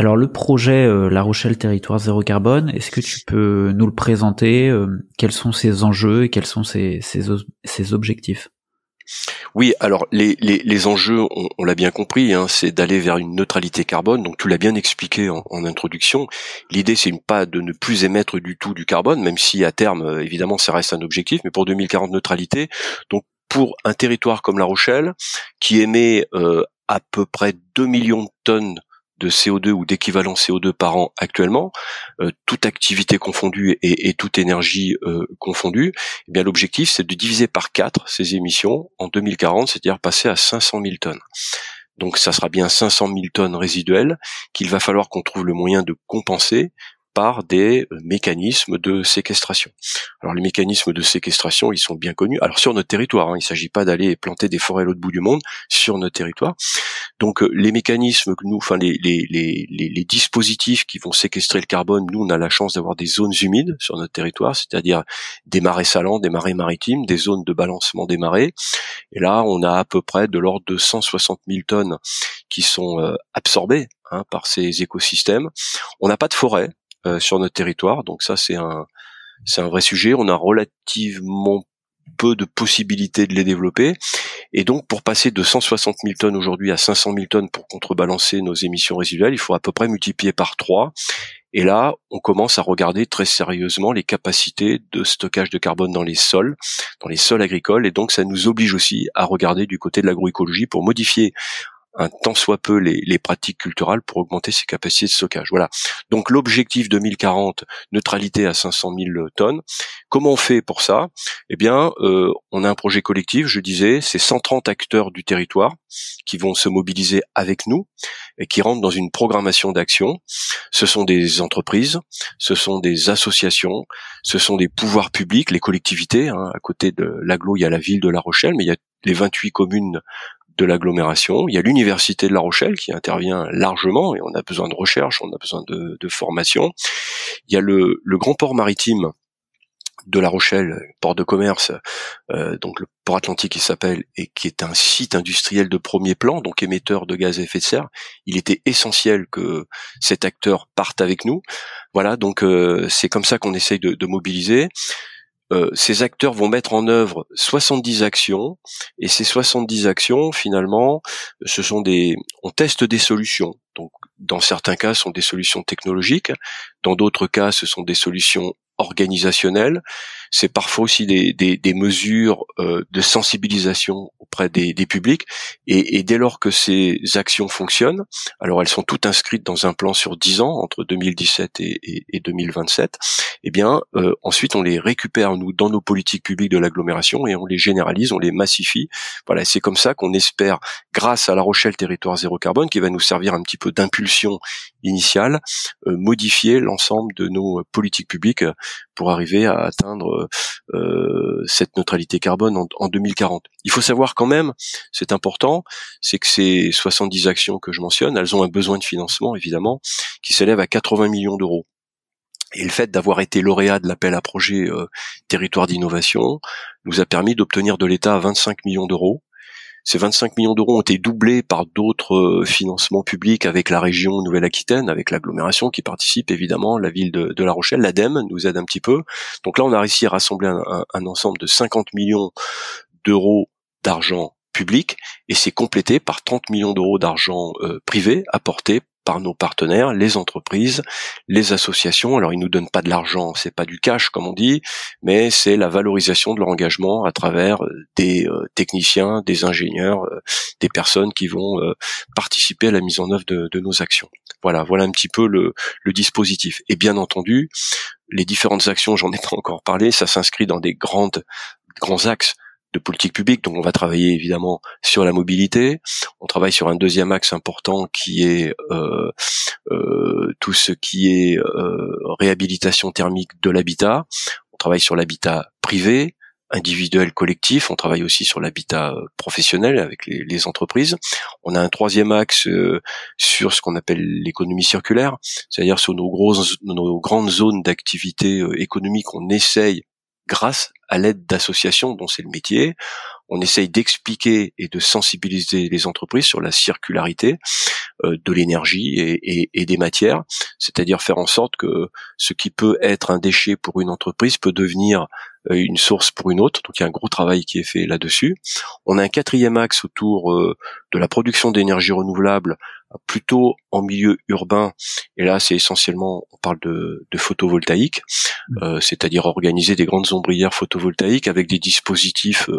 Alors le projet euh, La Rochelle Territoire Zéro Carbone, est-ce que tu peux nous le présenter euh, Quels sont ses enjeux et quels sont ses, objectifs? Oui, alors les, enjeux, on, on l'a bien compris, hein, c'est d'aller vers une neutralité carbone. Donc tu l'as bien expliqué en, introduction. L'idée, c'est pas de ne plus émettre du tout du carbone, même si à terme, euh, évidemment, ça reste un objectif. Mais pour 2040, neutralité. Donc pour un territoire comme La Rochelle, qui émet à peu près 2 millions de tonnes de CO2 ou d'équivalent CO2 par an actuellement, euh, toute activité confondue et, et toute énergie euh, confondue, eh bien l'objectif c'est de diviser par 4 ces émissions en 2040, c'est-à-dire passer à 500 000 tonnes. Donc ça sera bien 500 000 tonnes résiduelles qu'il va falloir qu'on trouve le moyen de compenser par des euh, mécanismes de séquestration. Alors les mécanismes de séquestration, ils sont bien connus. Alors sur notre territoire, hein, il ne s'agit pas d'aller planter des forêts à l'autre bout du monde, sur notre territoire. Donc euh, les mécanismes que nous, enfin les, dispositifs qui vont séquestrer le carbone, nous on a la chance d'avoir des zones humides sur notre territoire, c'est-à-dire des marais salants, des marais maritimes, des zones de balancement des marées. Et là, on a à peu près de l'ordre de 160 000 tonnes qui sont euh, absorbées hein, par ces écosystèmes. On n'a pas de forêt sur notre territoire, donc ça c'est un c'est un vrai sujet. On a relativement peu de possibilités de les développer. Et donc, pour passer de 160 000 tonnes aujourd'hui à 500 000 tonnes pour contrebalancer nos émissions résiduelles, il faut à peu près multiplier par 3. Et là, on commence à regarder très sérieusement les capacités de stockage de carbone dans les sols, dans les sols agricoles. Et donc, ça nous oblige aussi à regarder du côté de l'agroécologie pour modifier un tant soit peu les, pratiques culturelles pour augmenter ses capacités de stockage. Voilà. Donc l'objectif 2040, neutralité à 500 000 tonnes. Comment on fait pour ça? Eh bien, euh, on a un projet collectif. Je disais, c'est 130 acteurs du territoire qui vont se mobiliser avec nous et qui rentrent dans une programmation d'action. Ce sont des entreprises, ce sont des associations, ce sont des pouvoirs publics, les collectivités. hein. À côté de l'aglo, il y a la ville de La Rochelle, mais il y a les 28 communes de l'agglomération. Il y a l'université de La Rochelle qui intervient largement et on a besoin de recherche, on a besoin de, de formation. Il y a le, le grand port maritime de La Rochelle, port de commerce, euh, donc le port atlantique qui s'appelle et qui est un site industriel de premier plan, donc émetteur de gaz à effet de serre. Il était essentiel que cet acteur parte avec nous. Voilà, donc euh, c'est comme ça qu'on essaye de, de mobiliser. Euh, ces acteurs vont mettre en œuvre 70 actions et ces 70 actions finalement ce sont des on teste des solutions. Donc dans certains cas ce sont des solutions technologiques dans d'autres cas ce sont des solutions organisationnelles c'est parfois aussi des, des, des mesures euh, de sensibilisation auprès des, des publics et, et dès lors que ces actions fonctionnent alors elles sont toutes inscrites dans un plan sur 10 ans entre 2017 et, et, et 2027 eh bien euh, ensuite on les récupère nous dans nos politiques publiques de l'agglomération et on les généralise, on les massifie. Voilà, c'est comme ça qu'on espère, grâce à La Rochelle Territoire Zéro Carbone, qui va nous servir un petit peu d'impulsion initiale, euh, modifier l'ensemble de nos politiques publiques euh, pour arriver à atteindre euh, cette neutralité carbone en, en 2040. Il faut savoir quand même, c'est important, c'est que ces 70 actions que je mentionne, elles ont un besoin de financement évidemment qui s'élève à 80 millions d'euros. Et le fait d'avoir été lauréat de l'appel à projet euh, territoire d'innovation nous a permis d'obtenir de l'État 25 millions d'euros. Ces 25 millions d'euros ont été doublés par d'autres euh, financements publics avec la région Nouvelle-Aquitaine, avec l'agglomération qui participe évidemment, la ville de, La Rochelle, l'ADEME nous aide un petit peu. Donc là, on a réussi à rassembler un ensemble de 50 millions d'euros d'argent public et c'est complété par 30 millions d'euros d'argent euh, privé apporté par nos partenaires, les entreprises, les associations. Alors ils nous donnent pas de l'argent, c'est pas du cash comme on dit, mais c'est la valorisation de leur engagement à travers euh, des euh, techniciens, des ingénieurs, euh, des personnes qui vont participer à la mise en œuvre de, de, nos actions. Voilà, voilà un petit peu le, le dispositif. Et bien entendu, les différentes actions, j'en ai pas encore parlé, ça s'inscrit dans des grandes grands axes de politique publique. Donc on va travailler évidemment sur la mobilité. On travaille sur un deuxième axe important qui est euh, euh, tout ce qui est euh, réhabilitation thermique de l'habitat. On travaille sur l'habitat privé, individuel, collectif. On travaille aussi sur l'habitat professionnel avec les, les, entreprises. On a un troisième axe sur ce qu'on appelle l'économie circulaire, c'est-à-dire sur nos grosses, nos grandes zones d'activité économique. On essaye grâce à l'aide d'associations dont c'est le métier. On essaye d'expliquer et de sensibiliser les entreprises sur la circularité euh, de l'énergie et, des matières, c'est-à-dire faire en sorte que ce qui peut être un déchet pour une entreprise peut devenir une source pour une autre. Donc il y a un gros travail qui est fait là-dessus. On a un quatrième axe autour euh, de la production d'énergie renouvelable, plutôt en milieu urbain. Et là, c'est essentiellement, on parle de, de photovoltaïque, mmh. euh, c'est-à-dire organiser des grandes ombrières photovoltaïques avec des dispositifs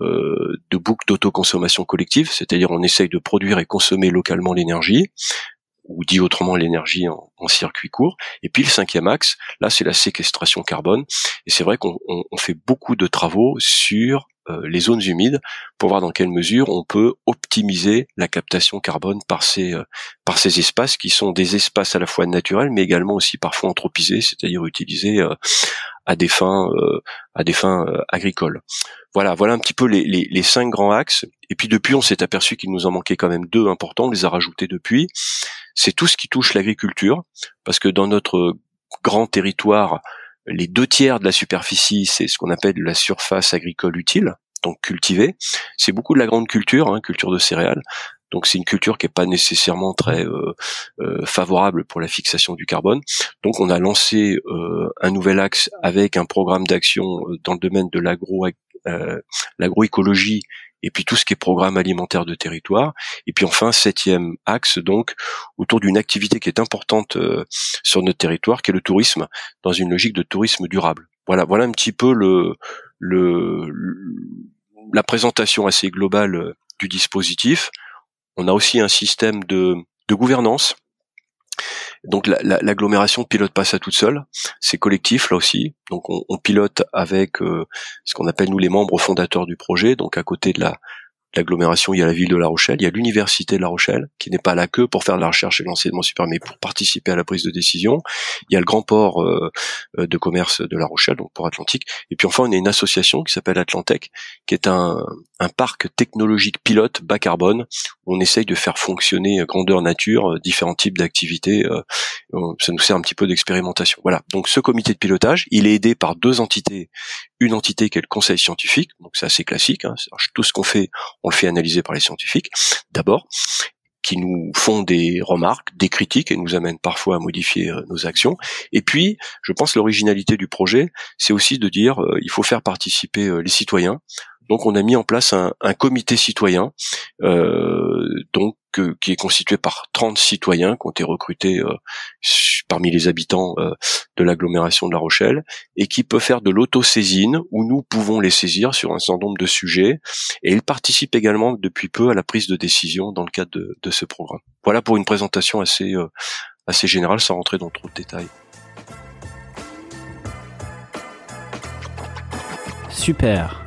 de boucle d'autoconsommation collective, c'est-à-dire on essaye de produire et consommer localement l'énergie ou dit autrement l'énergie en, circuit court. Et puis le cinquième axe, là c'est la séquestration carbone. Et c'est vrai qu'on fait beaucoup de travaux sur euh, les zones humides pour voir dans quelle mesure on peut optimiser la captation carbone par ces euh, par ces espaces qui sont des espaces à la fois naturels mais également aussi parfois anthropisés, c'est-à-dire utilisés euh, à des fins à des fins agricoles. Voilà, voilà un petit peu les, les, les cinq grands axes. Et puis depuis, on s'est aperçu qu'il nous en manquait quand même deux importants. On les a rajoutés depuis c'est tout ce qui touche l'agriculture, parce que dans notre grand territoire, les deux tiers de la superficie, c'est ce qu'on appelle la surface agricole utile, donc cultivée. C'est beaucoup de la grande culture, hein, culture de céréales. Donc c'est une culture qui n'est pas nécessairement très euh, euh, favorable pour la fixation du carbone. Donc on a lancé euh, un nouvel axe avec un programme d'action dans le domaine de l'agro l'agroécologie et puis tout ce qui est programme alimentaire de territoire, et puis enfin septième axe donc autour d'une activité qui est importante euh, sur notre territoire, qui est le tourisme, dans une logique de tourisme durable. Voilà, voilà un petit peu le, le la présentation assez globale du dispositif. On a aussi un système de, gouvernance donc l'agglomération la, pilote pas ça toute seule, c'est collectif là aussi. Donc on, on pilote avec euh, ce qu'on appelle nous les membres fondateurs du projet. Donc à côté de la l'agglomération, il y a la ville de La Rochelle, il y a l'université de La Rochelle, qui n'est pas là que pour faire de la recherche et de l'enseignement supérieur, mais pour participer à la prise de décision. Il y a le grand port euh, euh, de commerce de La Rochelle, donc port Atlantique. Et puis enfin, on a une association qui s'appelle Atlantec, qui est un, un parc technologique pilote bas carbone, on essaye de faire fonctionner grandeur nature différents types d'activités. ça nous sert un petit peu d'expérimentation. Voilà. Donc ce comité de pilotage, il est aidé par deux entités. Une entité qui est le conseil scientifique, donc c'est assez classique. Hein. Tout ce qu'on fait, on le fait analyser par les scientifiques d'abord, qui nous font des remarques, des critiques et nous amènent parfois à modifier euh, nos actions. Et puis, je pense l'originalité du projet, c'est aussi de dire euh, il faut faire participer euh, les citoyens. Donc, on a mis en place un, comité citoyen, donc qui est constitué par 30 citoyens qui ont été recrutés parmi les habitants euh, de l'agglomération de La Rochelle et qui peut faire de l'autosaisine où nous pouvons les saisir sur un certain nombre de sujets et ils participent également depuis peu à la prise de décision dans le cadre de, ce programme. Voilà pour une présentation euh, assez générale sans rentrer dans trop de détails. Super,